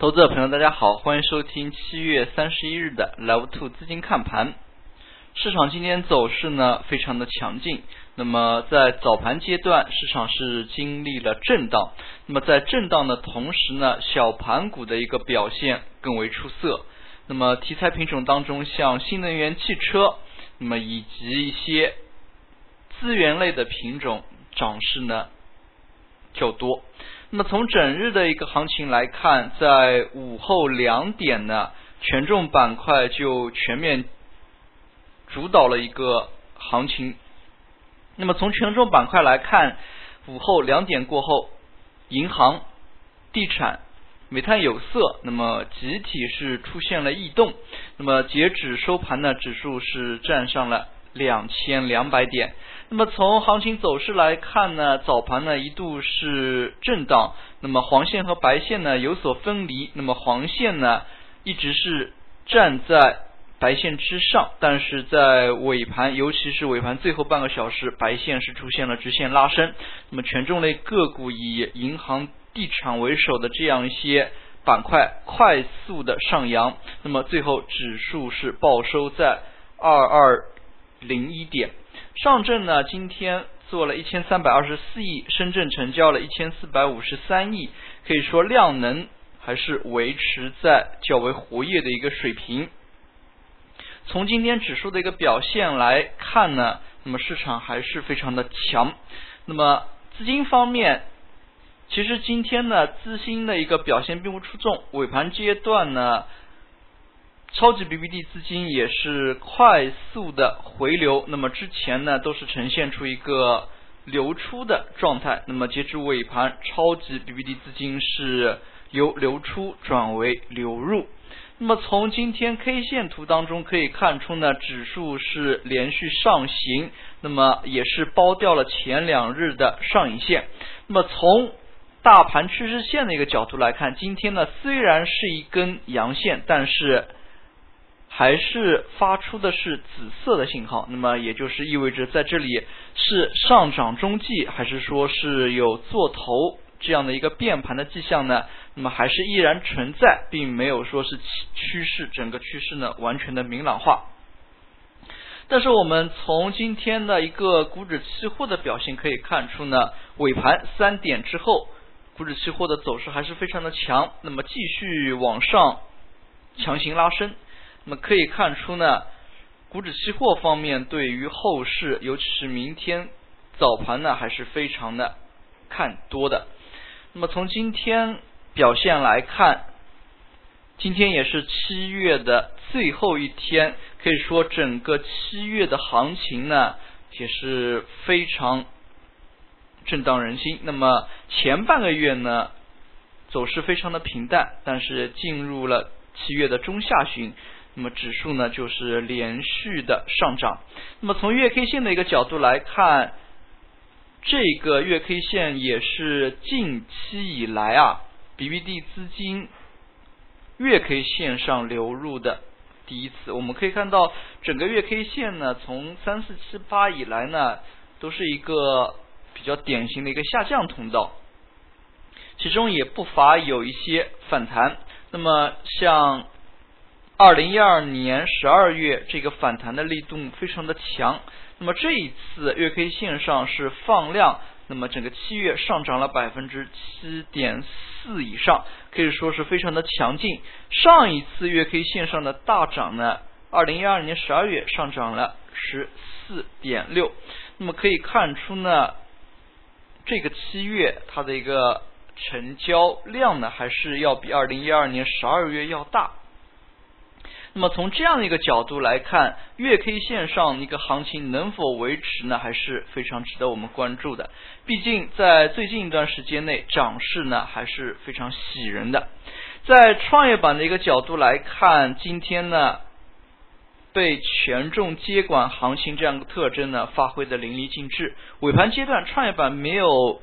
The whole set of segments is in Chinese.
投资者朋友，大家好，欢迎收听七月三十一日的 Live Two 资金看盘。市场今天走势呢非常的强劲。那么在早盘阶段，市场是经历了震荡。那么在震荡的同时呢，小盘股的一个表现更为出色。那么题材品种当中，像新能源汽车，那么以及一些资源类的品种涨势呢较多。那么从整日的一个行情来看，在午后两点呢，权重板块就全面主导了一个行情。那么从权重板块来看，午后两点过后，银行、地产、煤炭、有色，那么集体是出现了异动。那么截止收盘呢，指数是站上了两千两百点。那么从行情走势来看呢，早盘呢一度是震荡，那么黄线和白线呢有所分离，那么黄线呢一直是站在白线之上，但是在尾盘，尤其是尾盘最后半个小时，白线是出现了直线拉升，那么权重类个股以银行、地产为首的这样一些板块快速的上扬，那么最后指数是报收在二二零一点。上证呢，今天做了一千三百二十四亿，深圳成交了一千四百五十三亿，可以说量能还是维持在较为活跃的一个水平。从今天指数的一个表现来看呢，那么市场还是非常的强。那么资金方面，其实今天呢，资金的一个表现并不出众，尾盘阶段呢。超级 BBD 资金也是快速的回流，那么之前呢都是呈现出一个流出的状态，那么截至尾盘，超级 BBD 资金是由流出转为流入。那么从今天 K 线图当中可以看出呢，指数是连续上行，那么也是包掉了前两日的上影线。那么从大盘趋势线的一个角度来看，今天呢虽然是一根阳线，但是还是发出的是紫色的信号，那么也就是意味着在这里是上涨中继，还是说是有做头这样的一个变盘的迹象呢？那么还是依然存在，并没有说是趋势整个趋势呢完全的明朗化。但是我们从今天的一个股指期货的表现可以看出呢，尾盘三点之后，股指期货的走势还是非常的强，那么继续往上强行拉升。那么可以看出呢，股指期货方面对于后市，尤其是明天早盘呢，还是非常的看多的。那么从今天表现来看，今天也是七月的最后一天，可以说整个七月的行情呢，也是非常震荡人心。那么前半个月呢，走势非常的平淡，但是进入了七月的中下旬。那么指数呢，就是连续的上涨。那么从月 K 线的一个角度来看，这个月 K 线也是近期以来啊，BBD 资金月 K 线上流入的第一次。我们可以看到，整个月 K 线呢，从三四七八以来呢，都是一个比较典型的一个下降通道，其中也不乏有一些反弹。那么像。二零一二年十二月，这个反弹的力度非常的强。那么这一次月 K 线上是放量，那么整个七月上涨了百分之七点四以上，可以说是非常的强劲。上一次月 K 线上的大涨呢，二零一二年十二月上涨了十四点六。那么可以看出呢，这个七月它的一个成交量呢，还是要比二零一二年十二月要大。那么从这样的一个角度来看，月 K 线上一个行情能否维持呢？还是非常值得我们关注的。毕竟在最近一段时间内，涨势呢还是非常喜人的。在创业板的一个角度来看，今天呢被权重接管行情这样一个特征呢发挥的淋漓尽致。尾盘阶段，创业板没有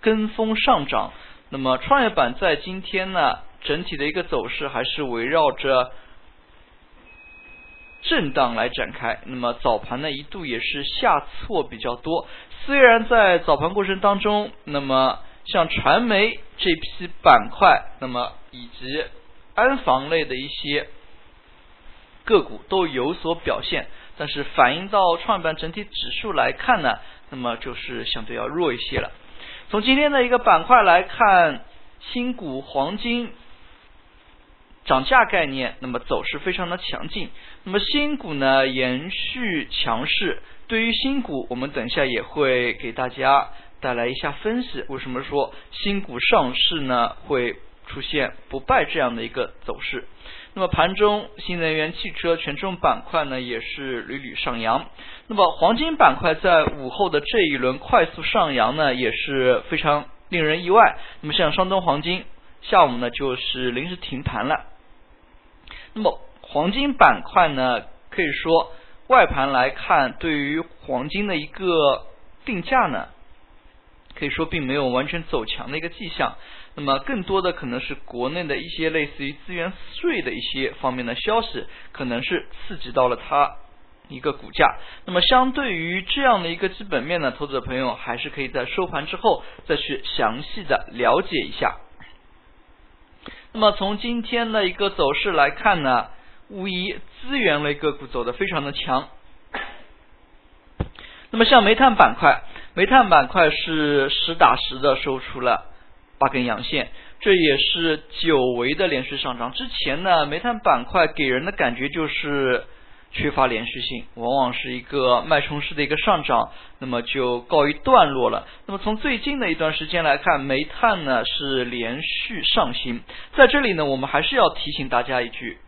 跟风上涨，那么创业板在今天呢整体的一个走势还是围绕着。震荡来展开，那么早盘呢一度也是下挫比较多。虽然在早盘过程当中，那么像传媒这批板块，那么以及安防类的一些个股都有所表现，但是反映到创业板整体指数来看呢，那么就是相对要弱一些了。从今天的一个板块来看，新股、黄金、涨价概念，那么走势非常的强劲。那么新股呢，延续强势。对于新股，我们等一下也会给大家带来一下分析。为什么说新股上市呢，会出现不败这样的一个走势？那么盘中新能源汽车权重板块呢，也是屡屡上扬。那么黄金板块在午后的这一轮快速上扬呢，也是非常令人意外。那么像山东黄金，下午呢就是临时停盘了。那么黄金板块呢，可以说外盘来看，对于黄金的一个定价呢，可以说并没有完全走强的一个迹象。那么更多的可能是国内的一些类似于资源税的一些方面的消息，可能是刺激到了它一个股价。那么相对于这样的一个基本面呢，投资者朋友还是可以在收盘之后再去详细的了解一下。那么从今天的一个走势来看呢，无疑资源类个股走的非常的强。那么像煤炭板块，煤炭板块是实打实的收出了八根阳线，这也是久违的连续上涨。之前呢，煤炭板块给人的感觉就是缺乏连续性，往往是一个脉冲式的一个上涨，那么就告一段落了。那么从最近的一段时间来看，煤炭呢是连续上行。在这里呢，我们还是要提醒大家一句：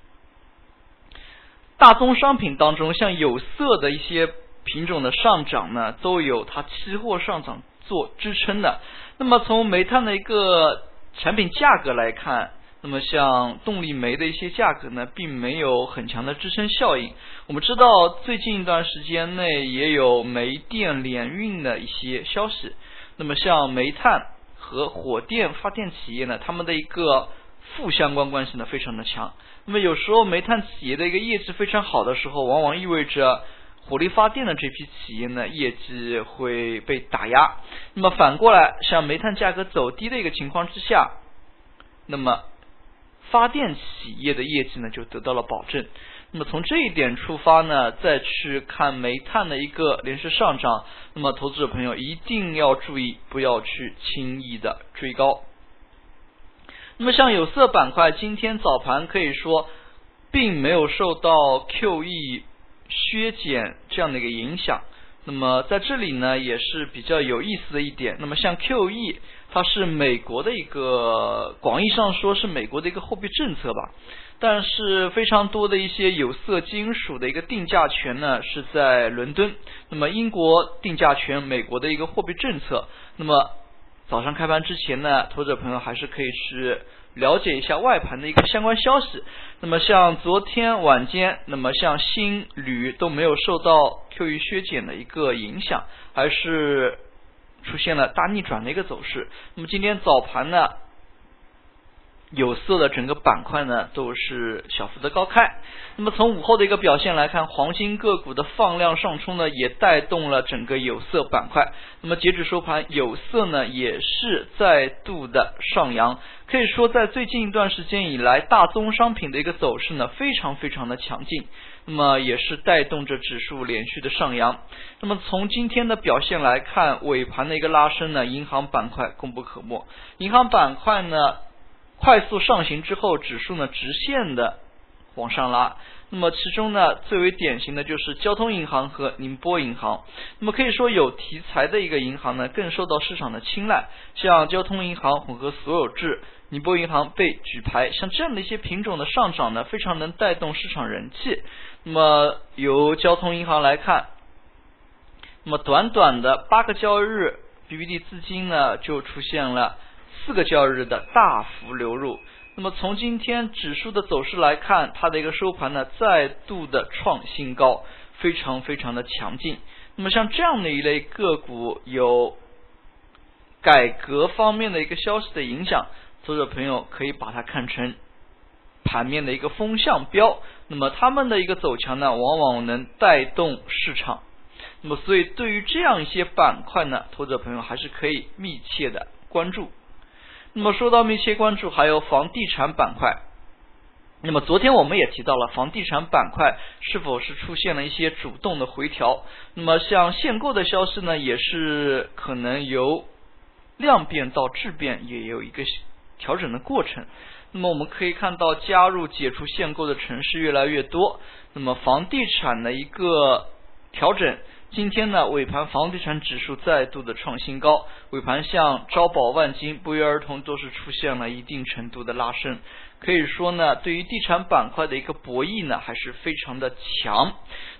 大宗商品当中，像有色的一些品种的上涨呢，都有它期货上涨做支撑的。那么从煤炭的一个产品价格来看，那么像动力煤的一些价格呢，并没有很强的支撑效应。我们知道最近一段时间内也有煤电联运的一些消息。那么像煤炭和火电发电企业呢，他们的一个负相关关系呢非常的强。那么有时候煤炭企业的一个业绩非常好的时候，往往意味着。火力发电的这批企业呢，业绩会被打压。那么反过来，像煤炭价格走低的一个情况之下，那么发电企业的业绩呢就得到了保证。那么从这一点出发呢，再去看煤炭的一个连续上涨，那么投资者朋友一定要注意，不要去轻易的追高。那么像有色板块，今天早盘可以说并没有受到 QE。削减这样的一个影响，那么在这里呢也是比较有意思的一点。那么像 QE，它是美国的一个广义上说是美国的一个货币政策吧，但是非常多的一些有色金属的一个定价权呢是在伦敦。那么英国定价权美国的一个货币政策。那么早上开盘之前呢，投资者朋友还是可以去。了解一下外盘的一个相关消息。那么像昨天晚间，那么像新铝都没有受到 QE 削减的一个影响，还是出现了大逆转的一个走势。那么今天早盘呢？有色的整个板块呢都是小幅的高开，那么从午后的一个表现来看，黄金个股的放量上冲呢也带动了整个有色板块。那么截止收盘，有色呢也是再度的上扬，可以说在最近一段时间以来，大宗商品的一个走势呢非常非常的强劲，那么也是带动着指数连续的上扬。那么从今天的表现来看，尾盘的一个拉升呢，银行板块功不可没，银行板块呢。快速上行之后，指数呢直线的往上拉。那么其中呢最为典型的就是交通银行和宁波银行。那么可以说有题材的一个银行呢更受到市场的青睐，像交通银行混合所有制、宁波银行被举牌，像这样的一些品种的上涨呢，非常能带动市场人气。那么由交通银行来看，那么短短的八个交易日，BBD 资金呢就出现了。四个交易日的大幅流入，那么从今天指数的走势来看，它的一个收盘呢再度的创新高，非常非常的强劲。那么像这样的一类个股，有改革方面的一个消息的影响，投资者朋友可以把它看成盘面的一个风向标。那么他们的一个走强呢，往往能带动市场。那么所以对于这样一些板块呢，投资者朋友还是可以密切的关注。那么说到密切关注，还有房地产板块。那么昨天我们也提到了房地产板块是否是出现了一些主动的回调。那么像限购的消息呢，也是可能由量变到质变，也有一个调整的过程。那么我们可以看到，加入解除限购的城市越来越多。那么房地产的一个调整。今天呢，尾盘房地产指数再度的创新高，尾盘像招宝万金不约而同都是出现了一定程度的拉升，可以说呢，对于地产板块的一个博弈呢还是非常的强。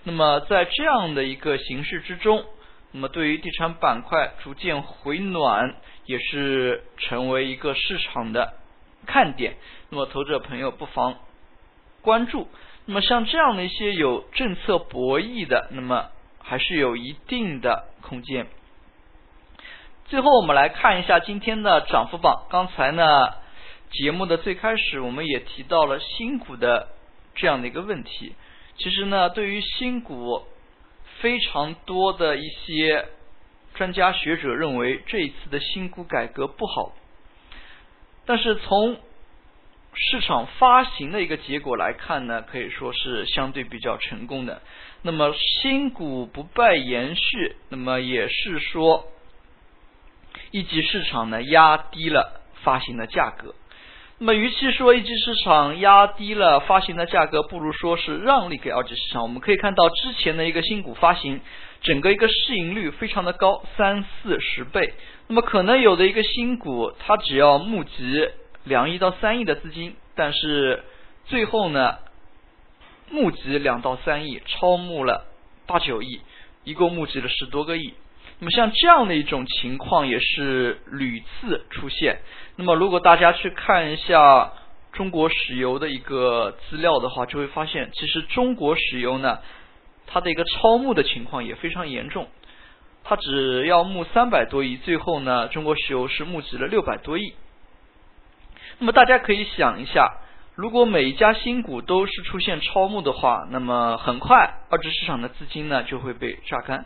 那么在这样的一个形势之中，那么对于地产板块逐渐回暖，也是成为一个市场的看点。那么投资者朋友不妨关注。那么像这样的一些有政策博弈的，那么。还是有一定的空间。最后，我们来看一下今天的涨幅榜。刚才呢，节目的最开始我们也提到了新股的这样的一个问题。其实呢，对于新股，非常多的一些专家学者认为这一次的新股改革不好。但是从市场发行的一个结果来看呢，可以说是相对比较成功的。那么新股不败延续，那么也是说一级市场呢压低了发行的价格。那么与其说一级市场压低了发行的价格，不如说是让利给二级市场。我们可以看到之前的一个新股发行，整个一个市盈率非常的高，三四十倍。那么可能有的一个新股，它只要募集两亿到三亿的资金，但是最后呢？募集两到三亿，超募了八九亿，一共募集了十多个亿。那么像这样的一种情况也是屡次出现。那么如果大家去看一下中国石油的一个资料的话，就会发现，其实中国石油呢，它的一个超募的情况也非常严重。它只要募三百多亿，最后呢，中国石油是募集了六百多亿。那么大家可以想一下。如果每一家新股都是出现超募的话，那么很快二级市场的资金呢就会被榨干。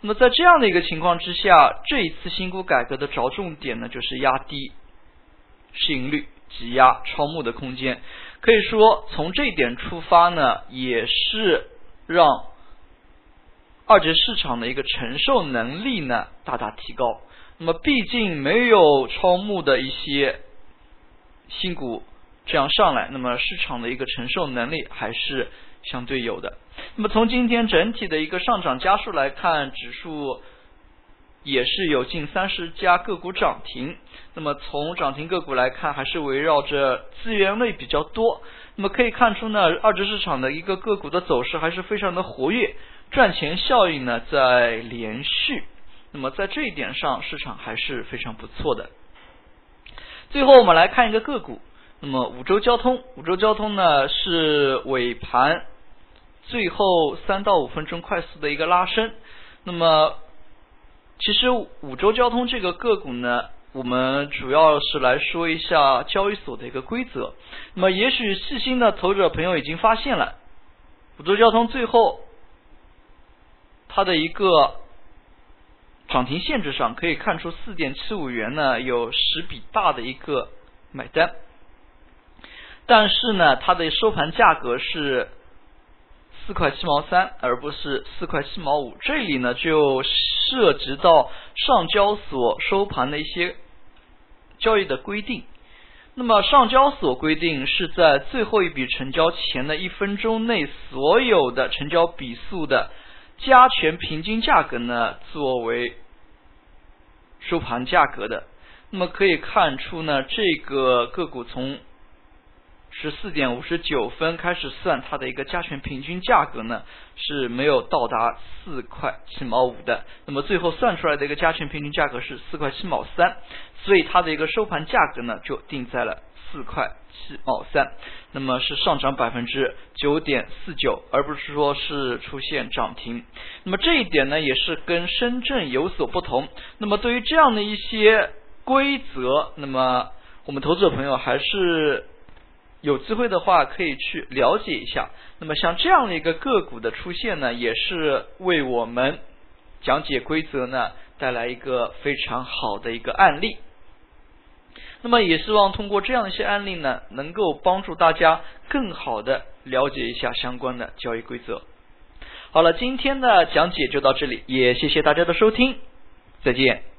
那么在这样的一个情况之下，这一次新股改革的着重点呢就是压低市盈率，挤压超募的空间。可以说从这一点出发呢，也是让二级市场的一个承受能力呢大大提高。那么毕竟没有超募的一些新股。这样上来，那么市场的一个承受能力还是相对有的。那么从今天整体的一个上涨家数来看，指数也是有近三十家个股涨停。那么从涨停个股来看，还是围绕着资源类比较多。那么可以看出呢，二级市场的一个个股的走势还是非常的活跃，赚钱效应呢在连续。那么在这一点上，市场还是非常不错的。最后我们来看一个个股。那么五洲交通，五洲交通呢是尾盘最后三到五分钟快速的一个拉升。那么其实五洲交通这个个股呢，我们主要是来说一下交易所的一个规则。那么也许细心的投资者朋友已经发现了，五洲交通最后它的一个涨停限制上可以看出四点七五元呢有十笔大的一个买单。但是呢，它的收盘价格是四块七毛三，而不是四块七毛五。这里呢，就涉及到上交所收盘的一些交易的规定。那么，上交所规定是在最后一笔成交前的一分钟内，所有的成交笔数的加权平均价格呢，作为收盘价格的。那么可以看出呢，这个个股从十四点五十九分开始算它的一个加权平均价格呢，是没有到达四块七毛五的。那么最后算出来的一个加权平均价格是四块七毛三，所以它的一个收盘价格呢就定在了四块七毛三。那么是上涨百分之九点四九，而不是说是出现涨停。那么这一点呢也是跟深圳有所不同。那么对于这样的一些规则，那么我们投资者朋友还是。有机会的话，可以去了解一下。那么像这样的一个个股的出现呢，也是为我们讲解规则呢带来一个非常好的一个案例。那么也希望通过这样一些案例呢，能够帮助大家更好的了解一下相关的交易规则。好了，今天的讲解就到这里，也谢谢大家的收听，再见。